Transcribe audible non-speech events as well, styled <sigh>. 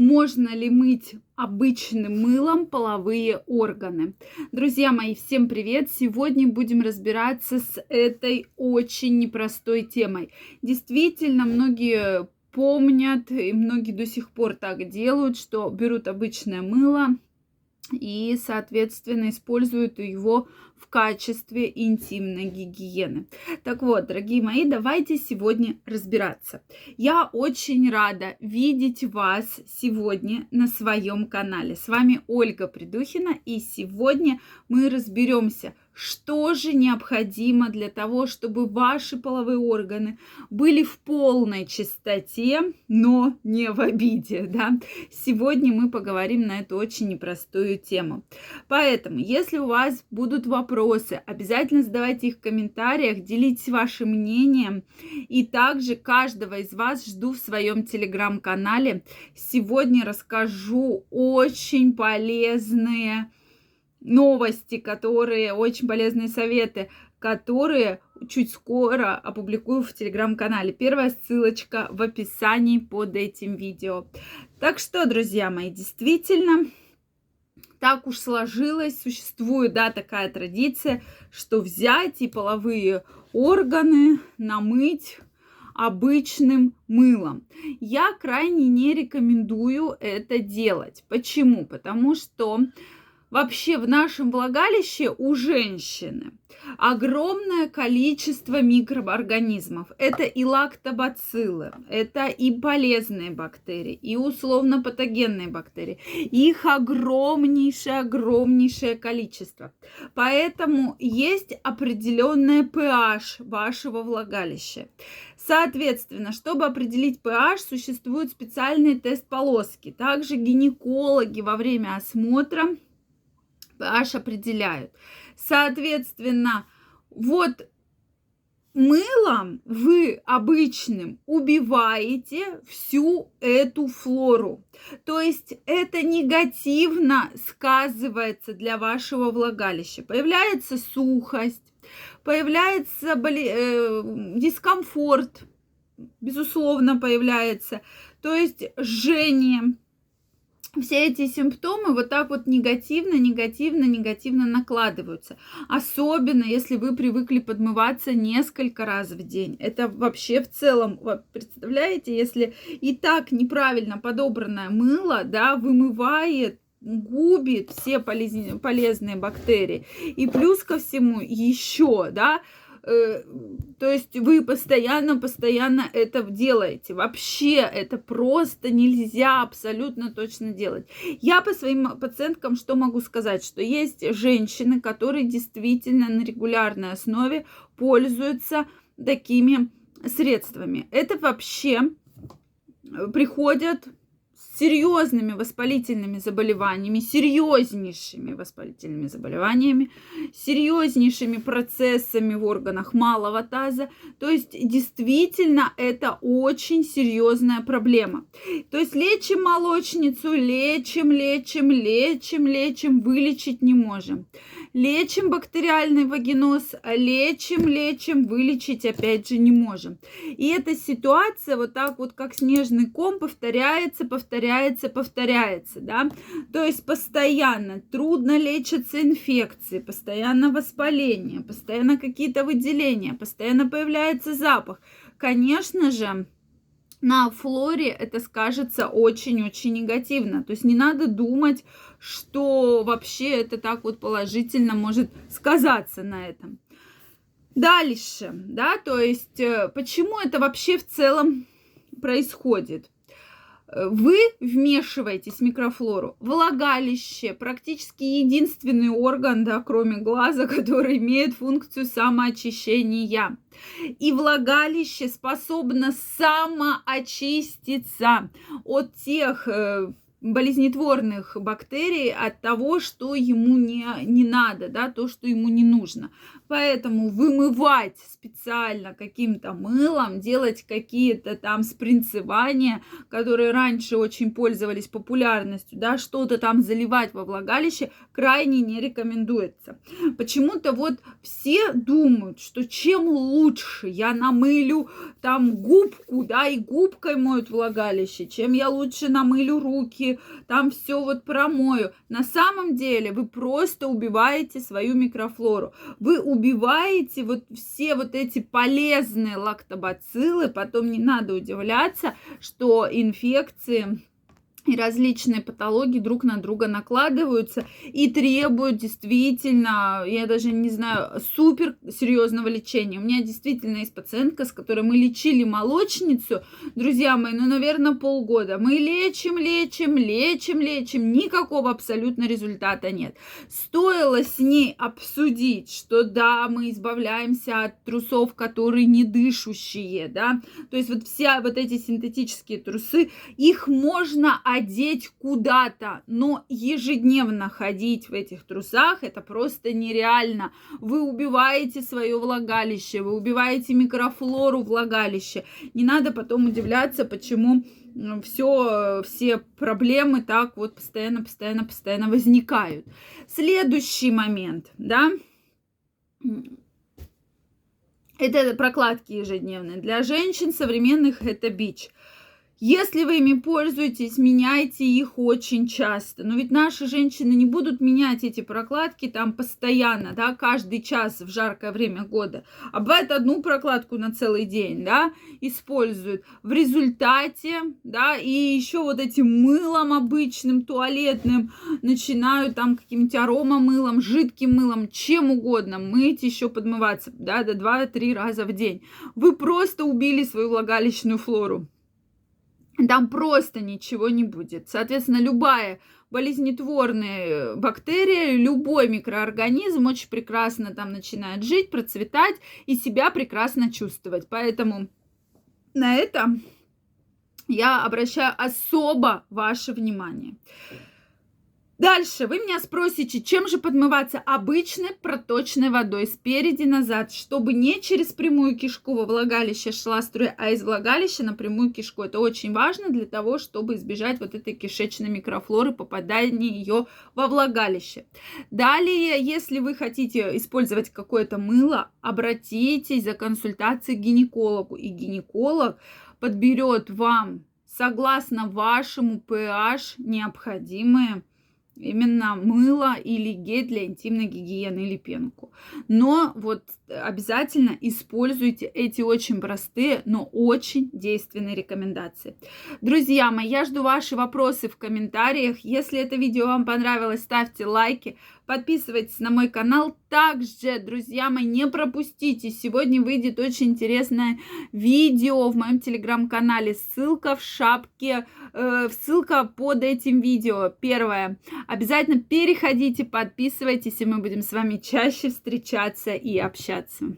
Можно ли мыть обычным мылом половые органы? Друзья мои, всем привет! Сегодня будем разбираться с этой очень непростой темой. Действительно, многие помнят, и многие до сих пор так делают, что берут обычное мыло и, соответственно, используют его в качестве интимной гигиены. Так вот, дорогие мои, давайте сегодня разбираться. Я очень рада видеть вас сегодня на своем канале. С вами Ольга Придухина, и сегодня мы разберемся, что же необходимо для того, чтобы ваши половые органы были в полной чистоте, но не в обиде, да? Сегодня мы поговорим на эту очень непростую тему. Поэтому, если у вас будут вопросы, обязательно задавайте их в комментариях, делитесь вашим мнением. И также каждого из вас жду в своем телеграм-канале. Сегодня расскажу очень полезные новости, которые очень полезные советы, которые чуть скоро опубликую в телеграм-канале. Первая ссылочка в описании под этим видео. Так что, друзья мои, действительно, так уж сложилось, существует, да, такая традиция, что взять и половые органы намыть обычным мылом. Я крайне не рекомендую это делать. Почему? Потому что Вообще в нашем влагалище у женщины огромное количество микроорганизмов. Это и лактобациллы, это и полезные бактерии, и условно-патогенные бактерии. Их огромнейшее, огромнейшее количество. Поэтому есть определенное pH вашего влагалища. Соответственно, чтобы определить pH, существуют специальные тест-полоски. Также гинекологи во время осмотра pH определяют. Соответственно, вот мылом вы обычным убиваете всю эту флору. То есть это негативно сказывается для вашего влагалища. Появляется сухость, появляется боли... э, дискомфорт, безусловно, появляется. То есть жжение, все эти симптомы вот так вот негативно, негативно, негативно накладываются. Особенно, если вы привыкли подмываться несколько раз в день. Это вообще в целом, представляете, если и так неправильно подобранное мыло, да, вымывает губит все полезные бактерии. И плюс ко всему еще, да, то есть вы постоянно-постоянно это делаете. Вообще это просто нельзя абсолютно точно делать. Я по своим пациенткам что могу сказать? Что есть женщины, которые действительно на регулярной основе пользуются такими средствами. Это вообще э, приходят серьезными воспалительными заболеваниями, серьезнейшими воспалительными заболеваниями, серьезнейшими процессами в органах малого таза. То есть действительно это очень серьезная проблема. То есть лечим молочницу, лечим, лечим, лечим, лечим, вылечить не можем. Лечим бактериальный вагиноз, лечим, лечим, вылечить опять же не можем. И эта ситуация вот так вот как снежный ком повторяется, повторяется, повторяется, да. То есть постоянно трудно лечатся инфекции, постоянно воспаление, постоянно какие-то выделения, постоянно появляется запах. Конечно же, на флоре это скажется очень-очень негативно. То есть не надо думать, что вообще это так вот положительно может сказаться на этом. Дальше, да, то есть э, почему это вообще в целом происходит? Вы вмешиваетесь в микрофлору. Влагалище практически единственный орган, да, кроме глаза, <laughs> который имеет функцию самоочищения. И влагалище способно самоочиститься от тех э, болезнетворных бактерий от того, что ему не, не надо, да, то, что ему не нужно. Поэтому вымывать специально каким-то мылом, делать какие-то там спринцевания, которые раньше очень пользовались популярностью, да, что-то там заливать во влагалище крайне не рекомендуется. Почему-то вот все думают, что чем лучше я намылю там губку, да, и губкой моют влагалище, чем я лучше намылю руки, там все вот промою. На самом деле вы просто убиваете свою микрофлору. Вы убиваете вот все вот эти полезные лактобациллы, потом не надо удивляться, что инфекции и различные патологии друг на друга накладываются и требуют действительно, я даже не знаю, супер серьезного лечения. У меня действительно есть пациентка, с которой мы лечили молочницу, друзья мои, ну, наверное, полгода. Мы лечим, лечим, лечим, лечим, никакого абсолютно результата нет. Стоило с ней обсудить, что да, мы избавляемся от трусов, которые не дышущие, да, то есть вот все вот эти синтетические трусы, их можно одеть куда-то, но ежедневно ходить в этих трусах это просто нереально. Вы убиваете свое влагалище, вы убиваете микрофлору влагалища. Не надо потом удивляться, почему все, все проблемы так вот постоянно, постоянно, постоянно возникают. Следующий момент, да, это прокладки ежедневные. Для женщин современных это бич. Если вы ими пользуетесь, меняйте их очень часто. Но ведь наши женщины не будут менять эти прокладки там постоянно, да, каждый час в жаркое время года. А бывает одну прокладку на целый день, да, используют. В результате, да, и еще вот этим мылом обычным, туалетным, начинают там каким-нибудь аромамылом, жидким мылом, чем угодно мыть, еще подмываться, да, до 2-3 раза в день. Вы просто убили свою влагалищную флору там просто ничего не будет. Соответственно, любая болезнетворная бактерия, любой микроорганизм очень прекрасно там начинает жить, процветать и себя прекрасно чувствовать. Поэтому на это я обращаю особо ваше внимание. Дальше вы меня спросите, чем же подмываться обычной проточной водой спереди назад, чтобы не через прямую кишку во влагалище шла струя, а из влагалища на прямую кишку. Это очень важно для того, чтобы избежать вот этой кишечной микрофлоры, попадания ее во влагалище. Далее, если вы хотите использовать какое-то мыло, обратитесь за консультацией к гинекологу, и гинеколог подберет вам согласно вашему pH необходимые именно мыло или гель для интимной гигиены или пенку. Но вот обязательно используйте эти очень простые, но очень действенные рекомендации. Друзья мои, я жду ваши вопросы в комментариях. Если это видео вам понравилось, ставьте лайки, подписывайтесь на мой канал. Также, друзья мои, не пропустите. Сегодня выйдет очень интересное видео в моем телеграм-канале. Ссылка в шапке, э, ссылка под этим видео. Первое. Обязательно переходите, подписывайтесь, и мы будем с вами чаще встречаться и общаться.